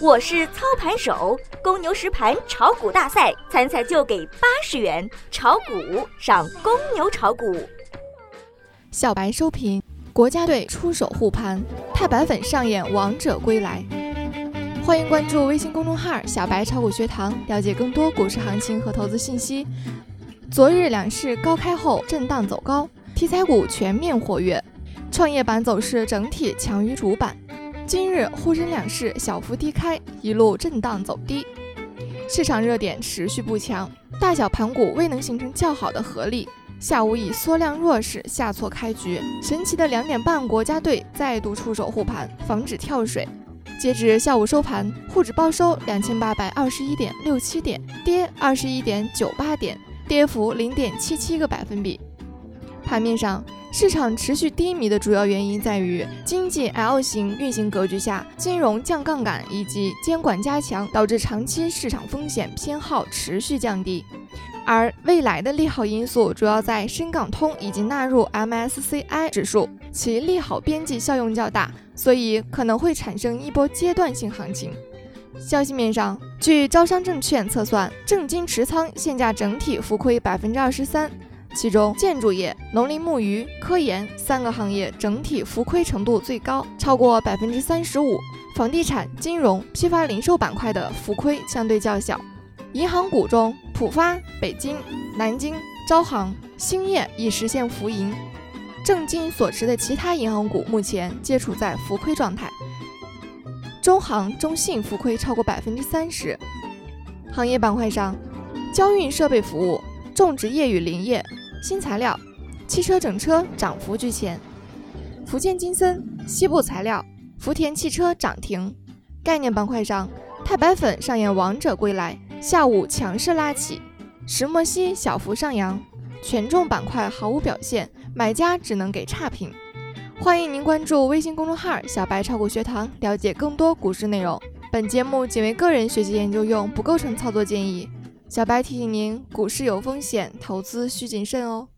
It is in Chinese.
我是操盘手，公牛实盘炒股大赛参赛就给八十元，炒股上公牛炒股。小白收评：国家队出手护盘，太白粉上演王者归来。欢迎关注微信公众号“小白炒股学堂”，了解更多股市行情和投资信息。昨日两市高开后震荡走高，题材股全面活跃，创业板走势整体强于主板。今日沪深两市小幅低开，一路震荡走低，市场热点持续不强，大小盘股未能形成较好的合力。下午以缩量弱势下挫开局，神奇的两点半，国家队再度出手护盘，防止跳水。截至下午收盘，沪指报收两千八百二十一点六七点，跌二十一点九八点，跌幅零点七七个百分比。盘面上。市场持续低迷的主要原因在于经济 L 型运行格局下，金融降杠杆以及监管加强，导致长期市场风险偏好持续降低。而未来的利好因素主要在深港通以及纳入 MSCI 指数，其利好边际效用较大，所以可能会产生一波阶段性行情。消息面上，据招商证券测算，证金持仓现价整体浮亏百分之二十三。其中，建筑业、农林牧渔、科研三个行业整体浮亏程度最高，超过百分之三十五；房地产、金融、批发零售板块的浮亏相对较小。银行股中，浦发、北京、南京、招行、兴业已实现浮盈，正金所持的其他银行股目前皆处在浮亏状态。中行、中信浮亏超过百分之三十。行业板块上，交运设备服务、种植业与林业。新材料、汽车整车涨幅居前，福建金森、西部材料、福田汽车涨停。概念板块上，太白粉上演王者归来，下午强势拉起，石墨烯小幅上扬。权重板块毫无表现，买家只能给差评。欢迎您关注微信公众号“小白炒股学堂”，了解更多股市内容。本节目仅为个人学习研究用，不构成操作建议。小白提醒您，股市有风险，投资需谨慎哦。